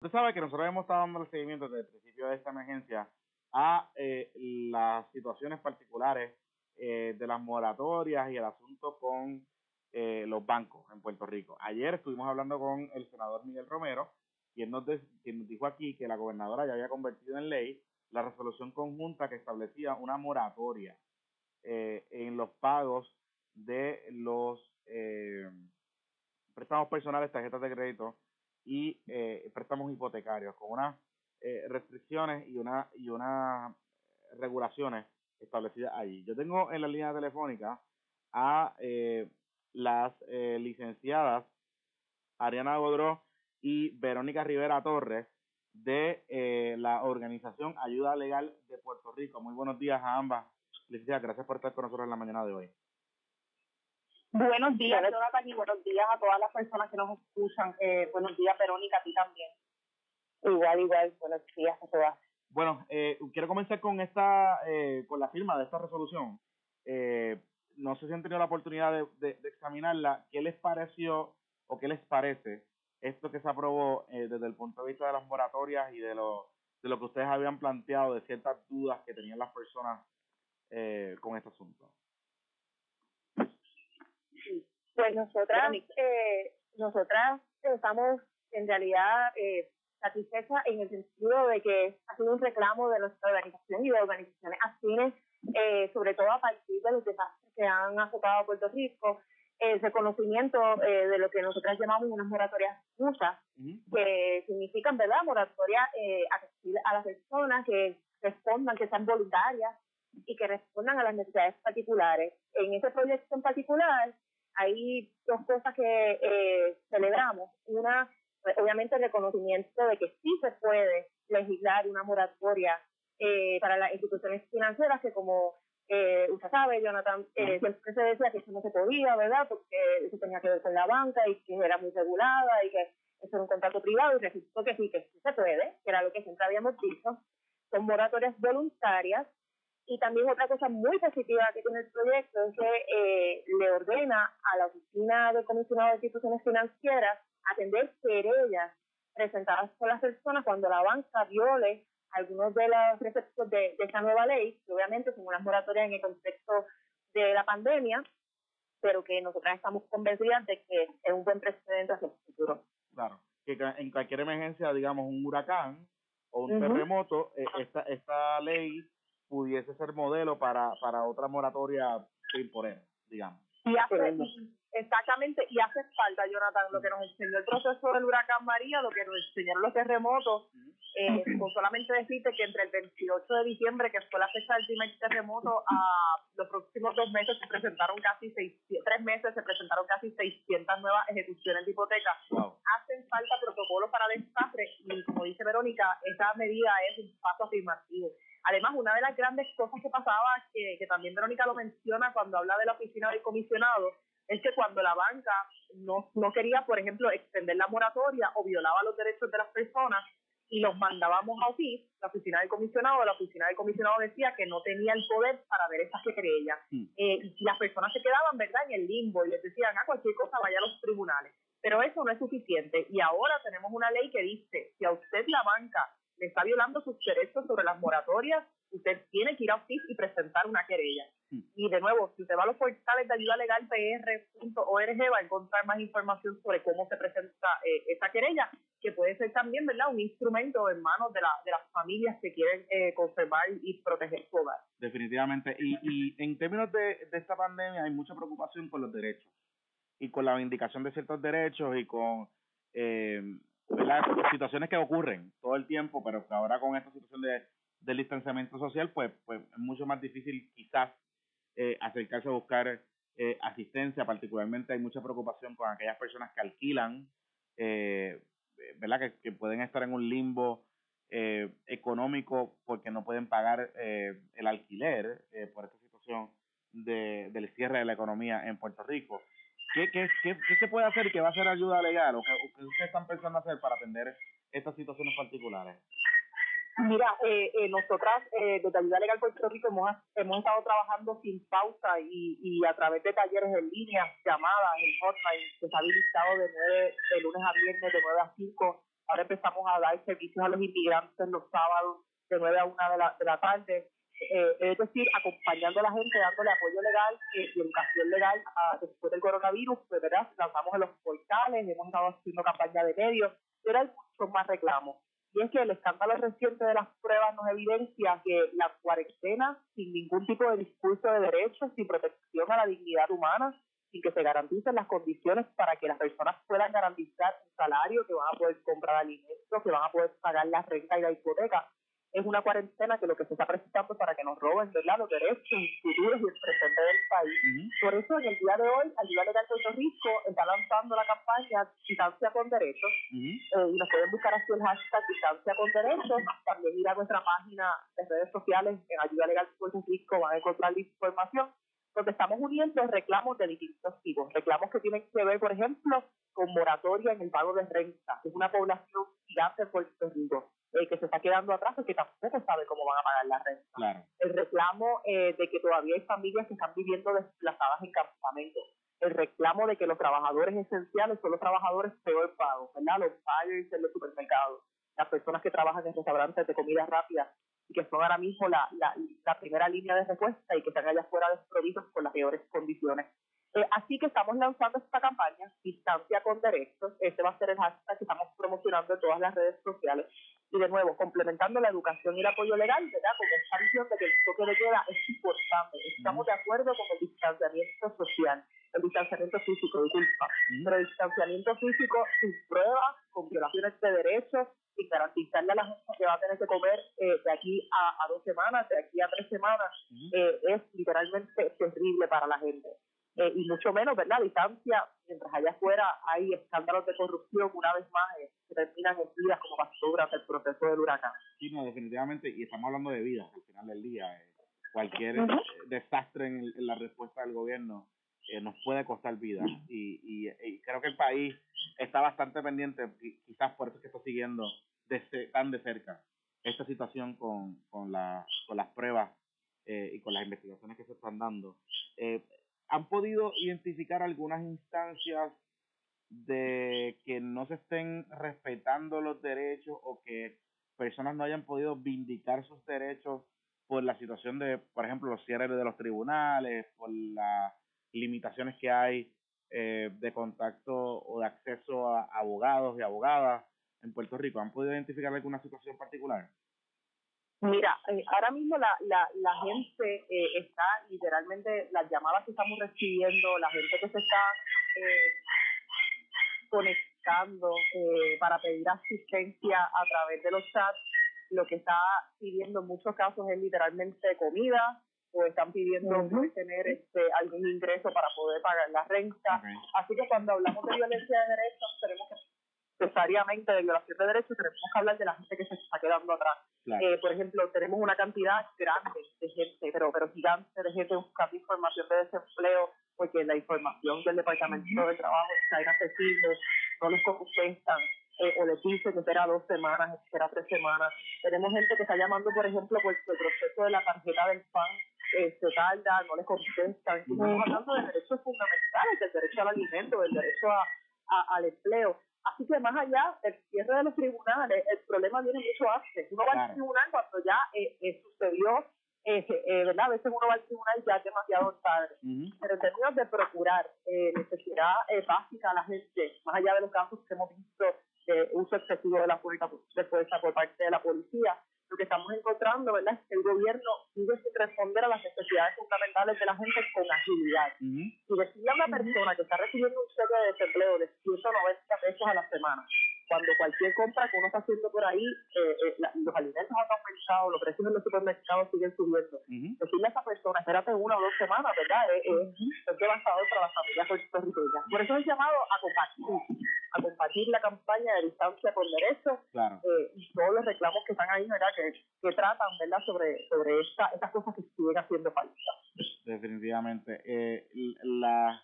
Usted sabe que nosotros hemos estado dando el seguimiento desde el principio de esta emergencia a eh, las situaciones particulares eh, de las moratorias y el asunto con eh, los bancos en Puerto Rico. Ayer estuvimos hablando con el senador Miguel Romero, quien nos, quien nos dijo aquí que la gobernadora ya había convertido en ley la resolución conjunta que establecía una moratoria en los pagos de los préstamos personales, tarjetas de crédito y eh, préstamos hipotecarios con unas eh, restricciones y una y unas regulaciones establecidas allí. Yo tengo en la línea telefónica a eh, las licenciadas Ariana Godró y Verónica Rivera Torres de la organización Ayuda Legal de Puerto Rico. Muy buenos días a ambas. Licenciadas, gracias por estar con nosotros en la mañana de hoy. Buenos días, Jonathan, y buenos días a todas las personas que nos escuchan. Eh, buenos días, Verónica, a ti también. Igual, igual, buenos días a todas. Bueno, eh, quiero comenzar con esta, eh, con la firma de esta resolución. Eh, no sé si han tenido la oportunidad de, de, de, examinarla. ¿Qué les pareció o qué les parece esto que se aprobó eh, desde el punto de vista de las moratorias y de lo, de lo que ustedes habían planteado, de ciertas dudas que tenían las personas eh, con este asunto? Pues nosotras, eh, nosotras estamos en realidad eh, satisfechas en el sentido de que ha sido un reclamo de nuestra organización y de organizaciones afines, eh, sobre todo a partir de los desastres que han azotado a Puerto Rico, el reconocimiento eh, de lo que nosotras llamamos unas moratorias justas, que significan, ¿verdad?, moratoria eh, a las personas que respondan, que sean voluntarias y que respondan a las necesidades particulares. En ese proyecto en particular, hay dos cosas que eh, celebramos. Una, obviamente, el reconocimiento de que sí se puede legislar una moratoria eh, para las instituciones financieras, que como eh, usted sabe, Jonathan, eh, siempre se decía que eso no se podía, ¿verdad? Porque eso tenía que ver con la banca y que era muy regulada y que eso era un contrato privado y resultó que sí, que sí se puede, que era lo que siempre habíamos dicho. Son moratorias voluntarias y también otra cosa muy positiva que tiene el proyecto es que eh, le ordena a la Oficina del Comisionado de Instituciones Financieras atender querellas presentadas por las personas cuando la banca viole algunos de los preceptos de, de esta nueva ley, que obviamente son unas moratorias en el contexto de la pandemia, pero que nosotras estamos convencidas de que es un buen precedente hacia el futuro. Claro, que en cualquier emergencia, digamos un huracán o un uh -huh. terremoto, eh, esta, esta ley pudiese ser modelo para, para otra moratoria que imponer, digamos. Y hace, exactamente, y hace falta, Jonathan, lo que nos enseñó el proceso del huracán María, lo que nos enseñaron los terremotos, eh, con solamente decirte que entre el 28 de diciembre, que fue la fecha del primer terremoto, a los próximos dos meses se presentaron casi seis, tres meses se presentaron casi 600 nuevas ejecuciones de hipoteca. Wow. Hacen falta protocolos para desastre y como dice Verónica, esa medida es un paso afirmativo. Además, una de las grandes cosas que pasaba, que, que también Verónica lo menciona cuando habla de la oficina del comisionado, es que cuando la banca no, no quería, por ejemplo, extender la moratoria o violaba los derechos de las personas y los mandábamos a OFIS, la oficina del comisionado, la oficina del comisionado decía que no tenía el poder para ver estas querellas. Mm. Eh, y las personas se quedaban, ¿verdad?, en el limbo y les decían, a ah, cualquier cosa vaya a los tribunales. Pero eso no es suficiente. Y ahora tenemos una ley que dice, si a usted la banca le está violando sus derechos sobre las moratorias, usted tiene que ir a OFIS y presentar una querella. Mm. Y de nuevo, si usted va a los portales de ayuda legal pr.org va a encontrar más información sobre cómo se presenta eh, esa querella, que puede ser también verdad un instrumento en manos de, la, de las familias que quieren eh, conservar y proteger su hogar. Definitivamente. Y, y en términos de, de esta pandemia hay mucha preocupación con los derechos y con la vindicación de ciertos derechos y con eh, ¿verdad? situaciones que ocurren todo el tiempo, pero que ahora con esta situación de, del distanciamiento social, pues, pues es mucho más difícil quizás eh, acercarse a buscar eh, asistencia, particularmente hay mucha preocupación con aquellas personas que alquilan, eh, ¿verdad? Que, que, pueden estar en un limbo eh, económico porque no pueden pagar eh, el alquiler eh, por esta situación de, del cierre de la economía en Puerto Rico. ¿Qué, qué, qué, qué se puede hacer y qué va a ser ayuda legal o qué, qué ustedes están pensando hacer para atender estas situaciones particulares? Mira, eh, eh, nosotras eh, desde Ayuda Legal Puerto Rico hemos, hemos estado trabajando sin pausa y, y a través de talleres en línea, llamadas, en hotline, que ha habilitado de, nueve, de lunes a viernes, de 9 a 5, Ahora empezamos a dar servicios a los inmigrantes los sábados de 9 a 1 de la, de la tarde. Eh, es decir, acompañando a la gente, dándole apoyo legal y educación legal a, después del coronavirus, pues ¿verdad? lanzamos en los portales, hemos estado haciendo campaña de medios, pero hay muchos más reclamos. Y es que el escándalo reciente de las pruebas nos evidencia que la cuarentena, sin ningún tipo de discurso de derechos, sin protección a la dignidad humana, sin que se garanticen las condiciones para que las personas puedan garantizar un salario, que van a poder comprar alimentos, que van a poder pagar la renta y la hipoteca, es una cuarentena que lo que se está presentando para que nos roben ¿verdad? los derechos futuros y el presente del país. Por eso, en el día de hoy, Ayuda Legal Puerto Rico está lanzando la campaña Distancia con Derechos eh, y nos pueden buscar así el hashtag Distancia con Derechos. También ir a nuestra página de redes sociales en Ayuda Legal Puerto Rico, van a encontrar la información donde estamos uniendo reclamos de distintos tipos. Reclamos que tienen que ver, por ejemplo, con moratoria en el pago de renta, que es una población gigante en Puerto Rico eh, que se está quedando atrás porque tampoco sabe cómo van a pagar la renta. El reclamo eh, de que todavía hay familias que están viviendo desplazadas en campamentos. El reclamo de que los trabajadores esenciales son los trabajadores peor pagos, ¿verdad? Los buyers en los supermercados, las personas que trabajan en restaurantes de comida rápida y que son ahora mismo la, la, la primera línea de respuesta y que están allá afuera desprovistos con las peores condiciones eh, así que estamos lanzando esta campaña, Distancia con Derechos. Este va a ser el hashtag que estamos promocionando en todas las redes sociales. Y de nuevo, complementando la educación y el apoyo legal, ¿verdad? Con esta visión de que el toque de queda es importante. Estamos de acuerdo con el distanciamiento social, el distanciamiento físico, disculpa. Pero el distanciamiento físico sin pruebas, con violaciones de derechos, sin garantizarle a la gente que va a tener que comer eh, de aquí a, a, dos semanas, de aquí a tres semanas, eh, es literalmente terrible para la gente. Eh, y mucho menos, ¿verdad? Distancia, mientras allá afuera hay escándalos de corrupción, una vez más, eh, que terminan en vidas como pasó durante el proceso del huracán. Sí, no, definitivamente, y estamos hablando de vidas al final del día. Eh, cualquier desastre en, la respuesta del gobierno nos puede costar vida. Y, y, creo que el país está bastante pendiente, quizás por eso es que está siguiendo tan de cerca esta situación con, con, la, con las pruebas y con las investigaciones que se están dando. Eh, ¿Han podido identificar algunas instancias de que no se estén respetando los derechos o que personas no hayan podido vindicar sus derechos por la situación de, por ejemplo, los cierres de los tribunales, por las limitaciones que hay eh, de contacto o de acceso a abogados y abogadas en Puerto Rico? ¿Han podido identificar alguna situación particular? Mira, eh, ahora mismo la, la, la gente eh, está literalmente, las llamadas que estamos recibiendo, la gente que se está eh, conectando para pedir asistencia a través de los chats, lo que está pidiendo en muchos casos es literalmente comida o están pidiendo tener este algún ingreso para poder pagar la renta. Así que cuando hablamos de violencia de derechos tenemos que necesariamente de violación de derechos, tenemos que hablar de la gente que se está quedando atrás. Eh, por ejemplo, tenemos una cantidad grande de gente, pero, pero gigante de gente buscando información de desempleo, porque la información del Departamento de Trabajo está inaccesible, no les contestan, eh, o les dicen que espera dos semanas, espera tres semanas. Tenemos gente que está llamando, por ejemplo, por el proceso de la tarjeta del PAN eh, se tarda, no les contestan. Estamos hablando de derechos fundamentales, del derecho al alimento, del derecho a, al empleo. Así que más allá del cierre de los tribunales, el problema viene mucho antes. Uno va al tribunal cuando ya eh, eh, sucedió, eh, eh, ¿verdad? A veces uno va al tribunal ya es demasiado tarde. Pero en términos de procurar eh, necesidad básica a la gente, más allá de los casos que hemos visto de uso excesivo de la fuerza, de fuerza por parte de la policía, lo que estamos encontrando, ¿verdad?, es que el gobierno sigue sin responder a las necesidades fundamentales de la gente con agilidad. Y decirle a una persona que está recibiendo un cheque de desempleo de 190 pesos a la semana, cuando cualquier compra que uno está haciendo por ahí, eh, eh, los alimentos han aumentado, los precios en los supermercados siguen subiendo. Decirle a esa persona, espérate una o dos semanas, ¿verdad? Eh, es devastador para las familias puertorriqueñas. Por eso es llamado a compartir, a compartir la campaña de distancia con derechos y todos los reclamos que están ahí, ¿verdad? Que, que tratan, ¿verdad? Sobre, sobre esta, estas cosas que siguen haciendo falta. Definitivamente. la...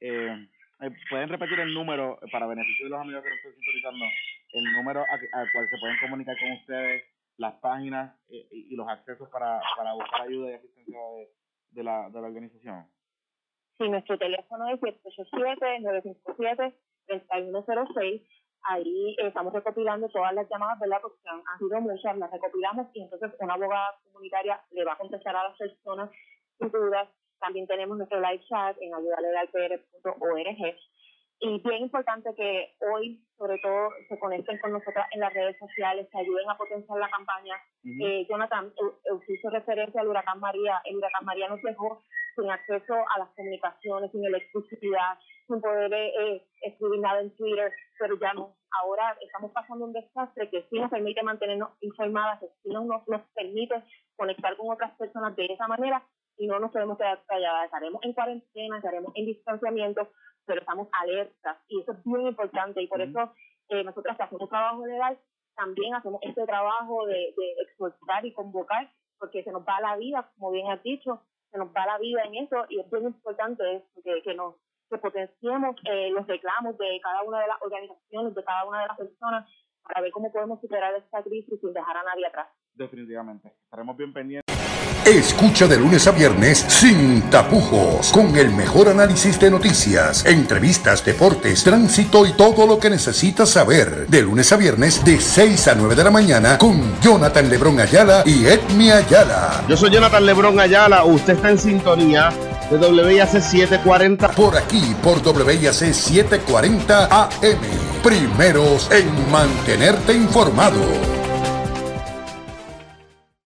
Eh, eh, pueden repetir el número para beneficio de los amigos que nos están sintonizando, el número al cual se pueden comunicar con ustedes, las páginas eh, y, los accesos para, para buscar ayuda y asistencia de, de, la, de la organización. Sí, nuestro teléfono es 787-957-3106. Ahí estamos recopilando todas las llamadas, ¿verdad? Porque han, han, sido muchas, las recopilamos y entonces una abogada comunitaria le va a contestar a las personas sin dudas. También tenemos nuestro live chat en ayudalegalpr.org y bien importante que hoy, sobre todo, se conecten con nosotras en las redes sociales, que ayuden a potenciar la campaña. eh, Jonathan, hizo referencia al huracán María. El huracán María nos dejó sin acceso a las comunicaciones, sin electricidad, sin poder eh, eh, escribir nada en Twitter, pero ya no. Ahora estamos pasando un desastre que sí nos permite mantenernos informadas, que sí nos, nos permite conectar con otras personas de esa manera y no nos podemos quedar calladas. Estaremos en cuarentena, estaremos en distanciamiento, pero estamos alertas y eso es muy importante y por eso eh, nosotros que hacemos trabajo legal también hacemos este trabajo de, de exportar y convocar porque se nos va la vida, como bien has dicho, se nos va la vida en eso y es muy importante eso, que, que nos que potenciemos eh, los reclamos de cada una de las organizaciones, de cada una de las personas para ver cómo podemos superar esta crisis sin dejar a nadie atrás. Definitivamente, estaremos bien pendientes. Escucha de lunes a viernes sin tapujos, con el mejor análisis de noticias, entrevistas, deportes, tránsito y todo lo que necesitas saber. De lunes a viernes, de 6 a 9 de la mañana, con Jonathan Lebrón Ayala y Edmi Ayala. Yo soy Jonathan Lebrón Ayala, usted está en sintonía de WIAC 740. Por aquí, por WIAC 740 AM. Primeros en mantenerte informado.